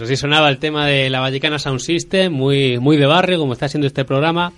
Así sonaba el tema de la Vallecana Sound System, muy, muy de barrio, como está siendo este programa.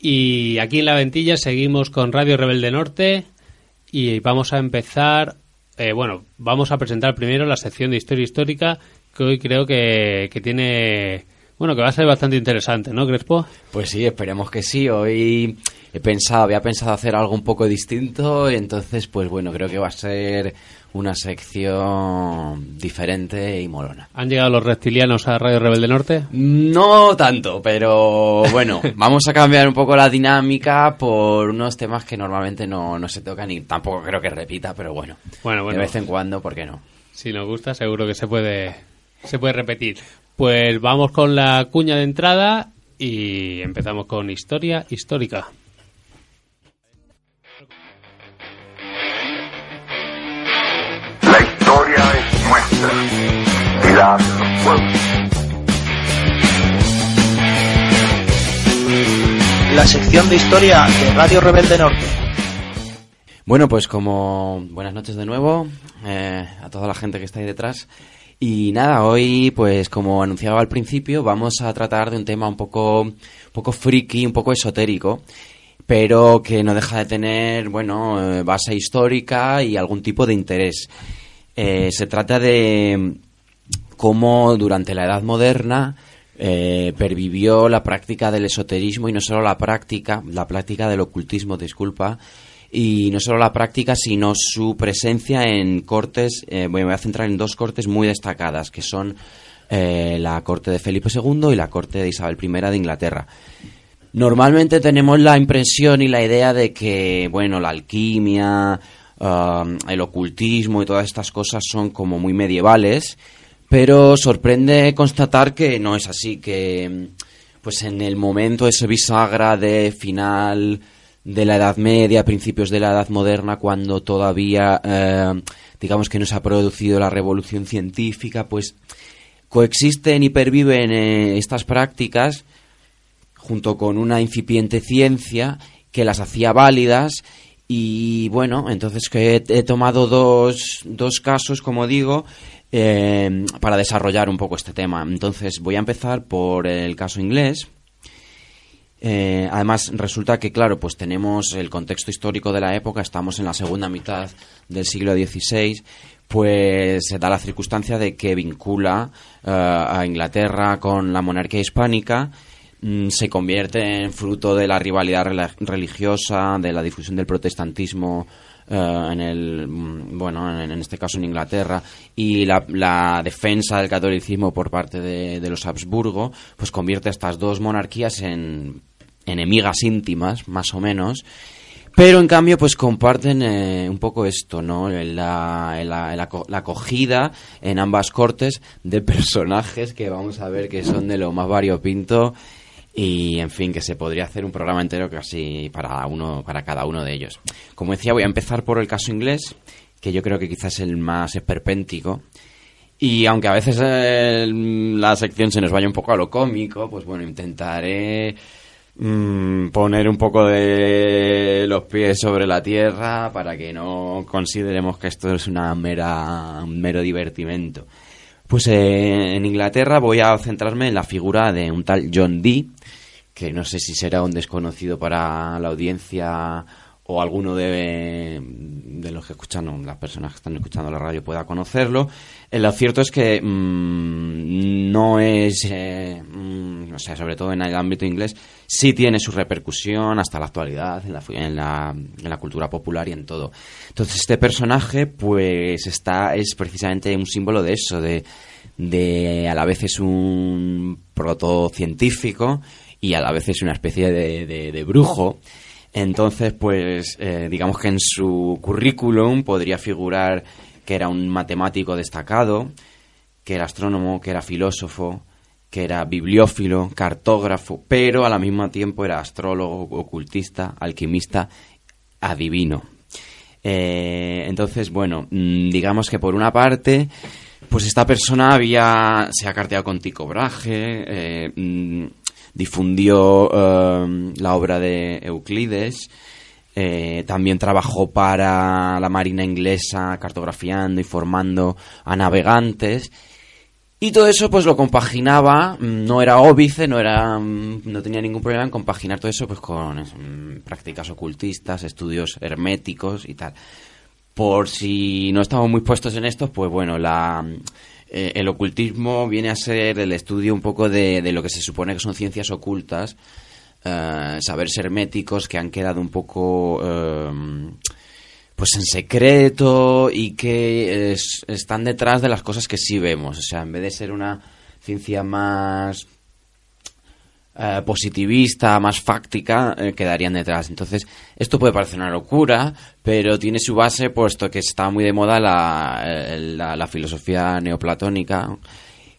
Y aquí en La Ventilla seguimos con Radio Rebelde Norte y vamos a empezar, eh, bueno, vamos a presentar primero la sección de Historia Histórica, que hoy creo que, que tiene, bueno, que va a ser bastante interesante, ¿no, Crespo? Pues sí, esperemos que sí. Hoy he pensado, había pensado hacer algo un poco distinto, y entonces, pues bueno, creo que va a ser una sección diferente y molona. ¿Han llegado los reptilianos a Radio Rebelde Norte? No tanto, pero bueno, vamos a cambiar un poco la dinámica por unos temas que normalmente no, no se tocan y tampoco creo que repita, pero bueno, Bueno, bueno. de vez en cuando, ¿por qué no? Si nos gusta, seguro que se puede, se puede repetir. Pues vamos con la cuña de entrada y empezamos con historia histórica. La historia es nuestra y la hacen los pueblos. La sección de historia de Radio Rebelde Norte. Bueno, pues como buenas noches de nuevo eh, a toda la gente que está ahí detrás. Y nada, hoy, pues como anunciaba al principio, vamos a tratar de un tema un poco, un poco friki, un poco esotérico, pero que no deja de tener, bueno, eh, base histórica y algún tipo de interés. Eh, se trata de cómo durante la Edad Moderna eh, pervivió la práctica del esoterismo y no solo la práctica, la práctica del ocultismo, disculpa, y no solo la práctica, sino su presencia en cortes, eh, me voy a centrar en dos cortes muy destacadas, que son eh, la corte de Felipe II y la corte de Isabel I de Inglaterra. Normalmente tenemos la impresión y la idea de que, bueno, la alquimia, um, el ocultismo y todas estas cosas son como muy medievales, pero sorprende constatar que no es así, que pues en el momento ese bisagra de final de la Edad Media, principios de la Edad Moderna, cuando todavía, eh, digamos que no se ha producido la revolución científica, pues coexisten y perviven eh, estas prácticas junto con una incipiente ciencia que las hacía válidas y bueno, entonces que he, tomado dos, dos casos, como digo, eh, para desarrollar un poco este tema. Entonces voy a empezar por el caso inglés. Eh, además, resulta que, claro, pues tenemos el contexto histórico de la época, estamos en la segunda mitad del siglo XVI, pues se da la circunstancia de que vincula eh, a Inglaterra con la monarquía hispánica, mm, se convierte en fruto de la rivalidad religiosa, de la difusión del protestantismo eh, en el mm, bueno en, este caso en Inglaterra y la, la defensa del catolicismo por parte de, de los Habsburgo pues convierte a estas dos monarquías en enemigas íntimas más o menos pero en cambio pues comparten eh, un poco esto no la, la, la aco- la acogida en ambas cortes de personajes que vamos a ver que son de lo más variopinto y en fin que se podría hacer un programa entero casi para uno para cada uno de ellos. Como decía voy a empezar por el caso inglés que yo creo que quizás es el más esperpéntico. Y aunque a veces eh, la sección se nos vaya un poco a lo cómico pues bueno intentaré mm, poner un poco de los pies sobre la tierra para que no consideremos que esto es una mera un mero divertimento pues eh, en Inglaterra voy a centrarme en la figura de un tal John Dee, que no sé si será un desconocido para la audiencia o alguno de, de los que escuchan, o las personas que están escuchando la radio pueda conocerlo. Eh, lo cierto es que mm, no es, eh, o sea, sobre todo en el ámbito inglés, sí tiene su repercusión hasta la actualidad, en la, en la, cultura popular y en todo. Entonces este personaje, pues está, es precisamente un símbolo de eso, de, a la vez es un protocientífico y a la vez es una especie de, de- de brujo. Entonces, pues, eh, digamos que en su currículum podría figurar que era un matemático destacado, que era astrónomo, que era filósofo, que era bibliófilo, cartógrafo, pero al mismo tiempo era astrólogo, ocultista, alquimista, adivino. Eh, entonces, bueno, mm, digamos que por una parte, pues esta persona había se ha carteado con Tycho Brahe, eh, mm, difundió eh, la obra de Euclides, también trabajó para la Marina inglesa cartografiando y formando a navegantes. Y todo eso pues lo compaginaba, mm, no era óbice, no era mm, no tenía ningún problema en compaginar todo eso pues con mm, prácticas ocultistas, estudios herméticos y tal. Por si no estamos muy puestos en esto, pues bueno, la eh, el ocultismo viene a ser el estudio un poco de, de lo que se supone que son ciencias ocultas, eh, saberes herméticos que han quedado un poco eh, pues en secreto y que es- están detrás de las cosas que sí vemos. O sea, en vez de ser una ciencia más eh, positivista, más fáctica, eh, quedarían detrás. Entonces, esto puede parecer una locura, pero tiene su base puesto que está muy de moda la, eh, la, la filosofía neoplatónica,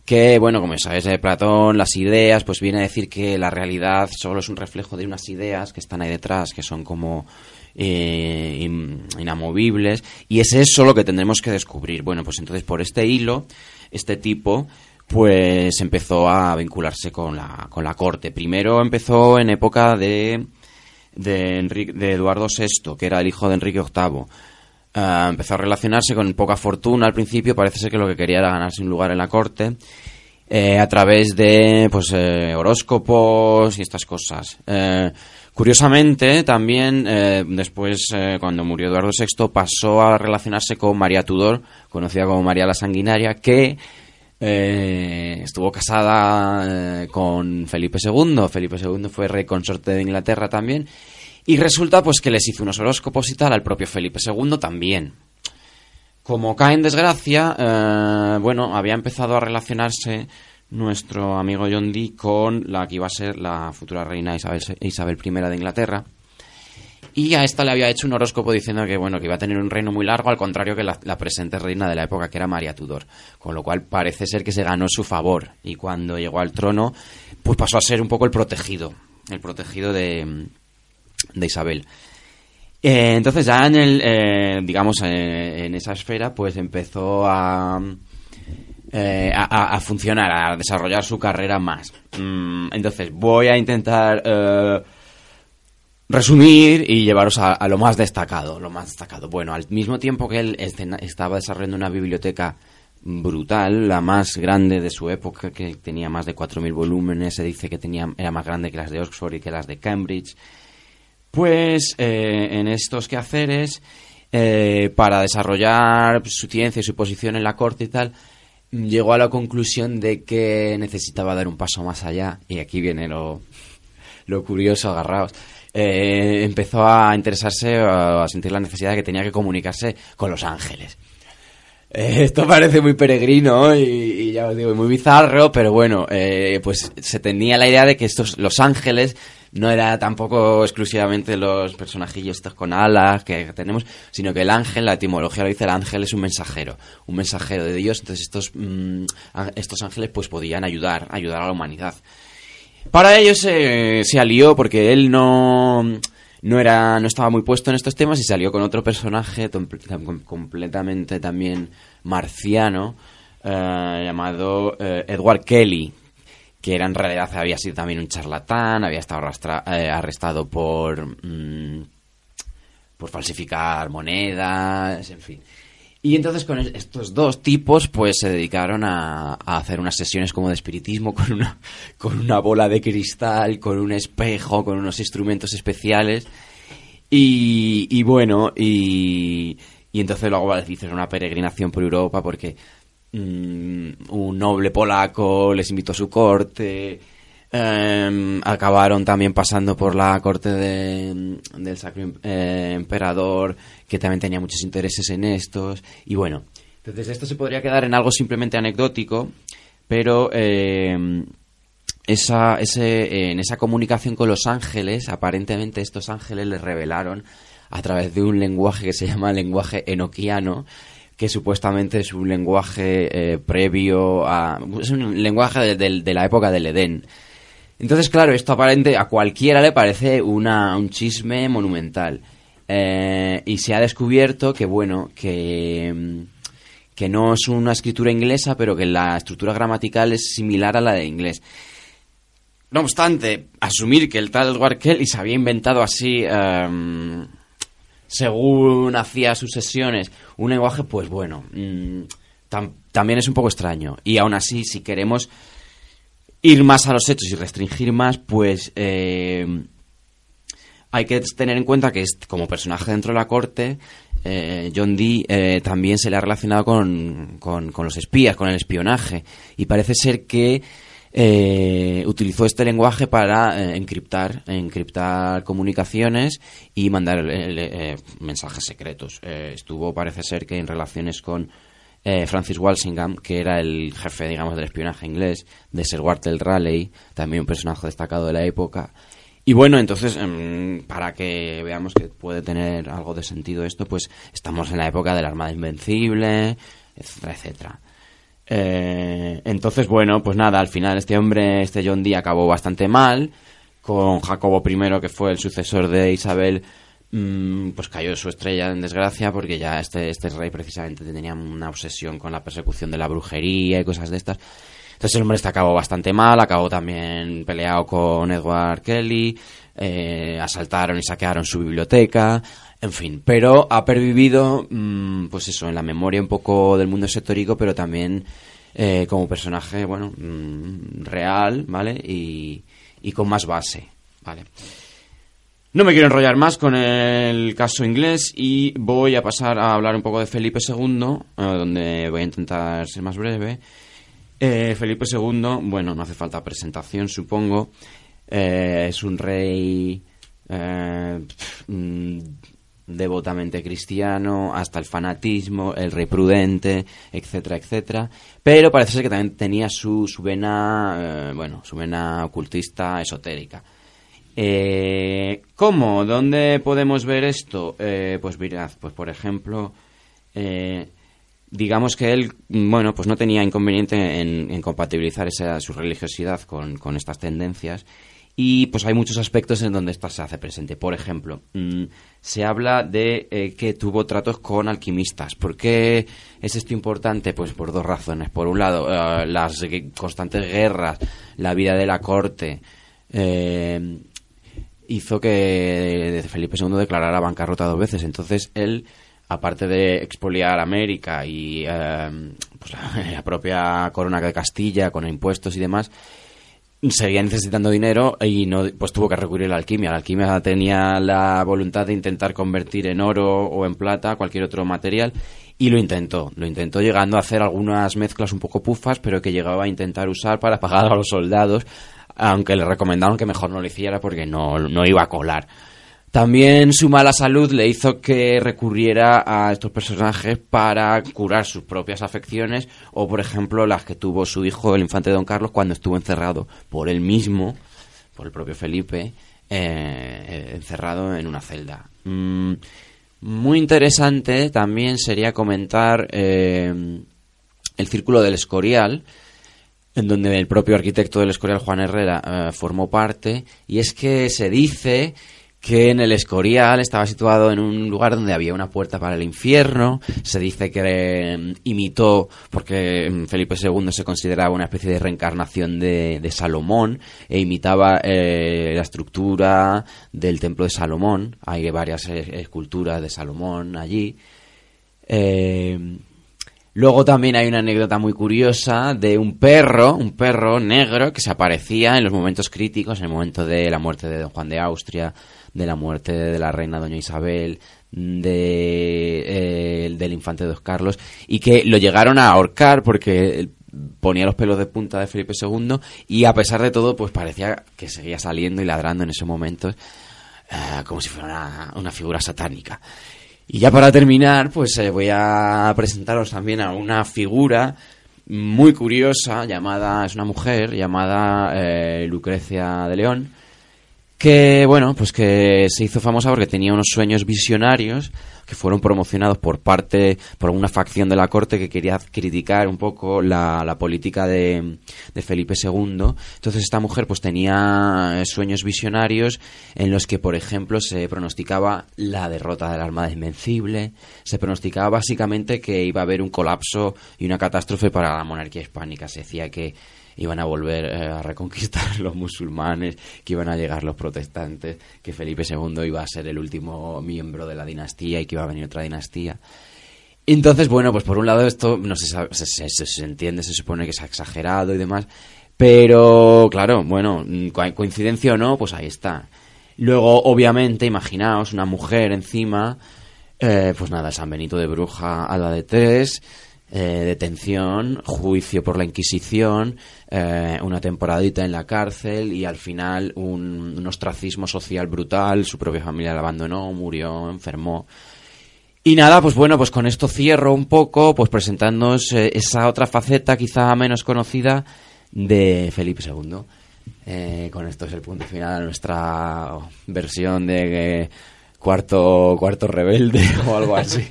que, bueno, como sabes, de Platón, las ideas, pues viene a decir que la realidad solo es un reflejo de unas ideas que están ahí detrás, que son como eh, in- inamovibles, y es eso lo que tendremos que descubrir. Bueno, pues entonces por este hilo, este tipo, pues empezó a vincularse con la, con la corte. Primero empezó en época de, de, Eduardo VI, que era el hijo de Enrique VIII. Ah, empezó a relacionarse con poca fortuna al principio, parece ser que lo que quería era ganarse un lugar en la corte, eh, a través de pues eh, horóscopos y estas cosas. Curiosamente, también eh, después, eh, cuando murió Eduardo VI, pasó a relacionarse con María Tudor, conocida como María la Sanguinaria, que eh, estuvo casada con Felipe II. Felipe II fue rey consorte de Inglaterra también. Y resulta pues que les hizo unos horóscopos y tal al propio Felipe II también. Como cae en desgracia, bueno, había empezado a relacionarse nuestro amigo John Dee con la que iba a ser la futura reina Isabel, Isabel I de Inglaterra. Y a esta le había hecho un horóscopo diciendo que bueno que iba a tener un reino muy largo, al contrario que la, presente reina de la época, que era María Tudor. Con lo cual parece ser que se ganó su favor. Y cuando llegó al trono, pues pasó a ser un poco el protegido. El protegido de, de Isabel. Eh, entonces ya en el, eh, digamos, eh, en esa esfera, pues empezó a, eh, a, funcionar, a desarrollar su carrera más. Mm, entonces voy a intentar eh, resumir y llevaros a, lo más destacado, lo más destacado. Bueno, al mismo tiempo que él estaba desarrollando una biblioteca brutal, la más grande de su época, que tenía más de 4.000 volúmenes, se dice que tenía, era más grande que las de Oxford y que las de Cambridge. Pues eh, en estos quehaceres, eh, para desarrollar su ciencia y su posición en la corte y tal, llegó a la conclusión de que necesitaba dar un paso más allá. Y aquí viene lo, lo curioso, agarraos. Eh, empezó a interesarse, a, sentir la necesidad de que tenía que comunicarse con los ángeles. Eh, Esto parece muy peregrino y, y ya os digo, muy bizarro, pero bueno, eh, pues se tenía la idea de que estos, los ángeles, no era tampoco exclusivamente los personajillos estos con alas que tenemos, sino que el ángel, la etimología lo dice, el ángel es un mensajero, un mensajero de Dios, entonces estos, mm, estos ángeles pues podían ayudar, ayudar a la humanidad. Para ello se, se alió porque él no, no era no estaba muy puesto en estos temas y salió con otro personaje completamente también marciano eh, llamado eh, Edward Kelly que era en realidad había sido también un charlatán había estado arrastra- eh, arrestado por mm, por falsificar monedas en fin y entonces con es- estos dos tipos pues se dedicaron a, hacer unas sesiones como de espiritismo con una, con una bola de cristal, con un espejo, con unos instrumentos especiales. Y, y bueno, y, y entonces luego hicieron una peregrinación por Europa porque mm, un noble polaco les invitó a su corte. em, acabaron también pasando por la corte de- del Sacro Em- eh, Emperador, que también tenía muchos intereses en estos. Y bueno, entonces esto se podría quedar en algo simplemente anecdótico, pero em, esa, ese, en esa comunicación con los ángeles, aparentemente estos ángeles les revelaron a través de un lenguaje que se llama lenguaje enoquiano, que supuestamente es un lenguaje eh, previo a... es un lenguaje de, la época del Edén. Entonces, claro, esto aparente a cualquiera le parece una, un chisme monumental. Eh, y se ha descubierto que, bueno, que, mm, que no es una escritura inglesa, pero que la estructura gramatical es similar a la de inglés. No obstante, asumir que el tal Edward Kelly se había inventado así, em, según hacía sus sesiones, un lenguaje, pues bueno, mm, tam- también es un poco extraño. Y aún así, si queremos ir más a los hechos y restringir más, pues eh, hay que tener en cuenta que como personaje dentro de la corte, eh, John Dee eh, también se le ha relacionado con, con los espías, con el espionaje. Y parece ser que eh, utilizó este lenguaje para eh, encriptar, encriptar comunicaciones y mandar eh, eh, mensajes secretos. Estuvo, parece ser que en relaciones con Francis Walsingham, que era el jefe, digamos, del espionaje inglés, de Sir Walter Raleigh, también un personaje destacado de la época. Y bueno, entonces, em, para que veamos que puede tener algo de sentido esto, pues estamos en la época de la Armada Invencible, etcétera, etcétera. Eh, entonces, bueno, pues nada, al final este hombre, este John Dee, acabó bastante mal, con Jacobo I, que fue el sucesor de Isabel, mm, pues cayó su estrella en desgracia, porque ya este, este rey precisamente tenía una obsesión con la persecución de la brujería y cosas de estas. Entonces el hombre este acabó bastante mal, acabó también peleado con Edward Kelly, eh, asaltaron y saquearon su biblioteca, en fin, pero ha pervivido, mm, pues eso, en la memoria un poco del mundo esotérico, pero también eh, como personaje, bueno, mm, real, ¿vale? Y, y con más base, ¿vale? No me quiero enrollar más con el caso inglés y voy a pasar a hablar un poco de Felipe II, eh, donde voy a intentar ser más breve. Eh, Felipe II, bueno, no hace falta presentación, supongo. Eh, es un rey eh, mm, devotamente cristiano, hasta el fanatismo, el rey prudente, etcétera, etcétera. Pero parece ser que también tenía su, su vena, eh, bueno, su vena ocultista esotérica. ¿Cómo? ¿Dónde podemos ver esto? Pues mirad, pues por ejemplo, digamos que él, bueno, pues no tenía inconveniente en, compatibilizar esa, su religiosidad con, con estas tendencias. Y pues hay muchos aspectos en donde esta se hace presente. Por ejemplo, mm, se habla de eh, que tuvo tratos con alquimistas. ¿Por qué es esto importante? Pues por dos razones. Por un lado, eh, las constantes guerras, la vida de la corte, eh, hizo que Felipe II declarara bancarrota dos veces. Entonces él, aparte de expoliar América y eh, pues, la, la propia corona de Castilla con impuestos y demás, seguía necesitando dinero y no pues tuvo que recurrir a la alquimia. La alquimia tenía la voluntad de intentar convertir en oro o en plata cualquier otro material y lo intentó. Lo intentó llegando a hacer algunas mezclas un poco pufas, pero que llegaba a intentar usar para pagar a los soldados, aunque le recomendaron que mejor no lo hiciera porque no, no iba a colar. También su mala salud le hizo que recurriera a estos personajes para curar sus propias afecciones o, por ejemplo, las que tuvo su hijo, el infante Don Carlos, cuando estuvo encerrado por él mismo, por el propio Felipe, eh, encerrado en una celda. Mm, muy interesante también sería comentar eh, el Círculo del Escorial, en donde el propio arquitecto del Escorial, Juan Herrera, eh, formó parte, y es que se dice que en el Escorial estaba situado en un lugar donde había una puerta para el infierno. Se dice que eh, imitó, porque mm, Felipe II se consideraba una especie de reencarnación de, Salomón, e imitaba eh, la estructura del templo de Salomón. Hay varias eh, esculturas de Salomón allí. Eh, Luego también hay una anécdota muy curiosa de un perro, un perro negro que se aparecía en los momentos críticos, en el momento de la muerte de Don Juan de Austria, de la muerte de la reina Doña Isabel, de, eh, del infante Dos Carlos, y que lo llegaron a ahorcar porque ponía los pelos de punta de Felipe II y a pesar de todo pues parecía que seguía saliendo y ladrando en esos momentos eh, como si fuera una, figura satánica. Y ya para terminar, pues eh, voy a presentaros también a una figura muy curiosa llamada, es una mujer llamada Lucrecia de León, que bueno, pues que se hizo famosa porque tenía unos sueños visionarios que fueron promocionados por parte, por una facción de la corte que quería criticar un poco la, la política de, de Felipe II. Entonces esta mujer pues tenía eh, sueños visionarios en los que, por ejemplo, se pronosticaba la derrota de la Armada Invencible, se pronosticaba básicamente que iba a haber un colapso y una catástrofe para la monarquía hispánica. Se decía que iban a volver eh, a reconquistar los musulmanes, que iban a llegar los protestantes, que Felipe II iba a ser el último miembro de la dinastía y que iba a venir otra dinastía. Entonces, bueno, pues por un lado esto no se, se, se- se- entiende, se supone que se ha exagerado y demás, pero claro, bueno, mm, co- coincidencia o no, pues ahí está. Luego, obviamente, imaginaos una mujer encima, eh, pues nada, San Benito de Bruja a la de tres, eh, detención, juicio por la Inquisición, eh, una temporadita en la cárcel y al final un, ostracismo social brutal, su propia familia la abandonó, murió, enfermó. Y nada, pues bueno, pues con esto cierro un poco, pues presentándoos eh, esa otra faceta quizá menos conocida de Felipe II. Con esto es el punto final de nuestra versión de cuarto, cuarto rebelde o algo así.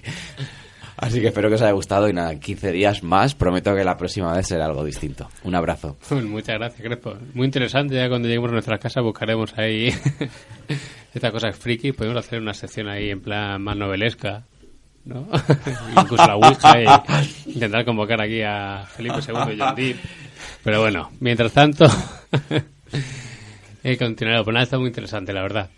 Así que espero que os haya gustado y nada, 15 días más, prometo que la próxima vez será algo distinto. Un abrazo. Muchas gracias, Crespo. Muy interesante. Ya cuando lleguemos a nuestras casas buscaremos ahí estas cosas friki. Podemos hacer una sección ahí en plan más novelesca, ¿no? Incluso la Ouija y intentar convocar aquí a Felipe II y John Deere. Pero bueno, mientras tanto, eh, continuaré. Pues nada, está muy interesante, la verdad.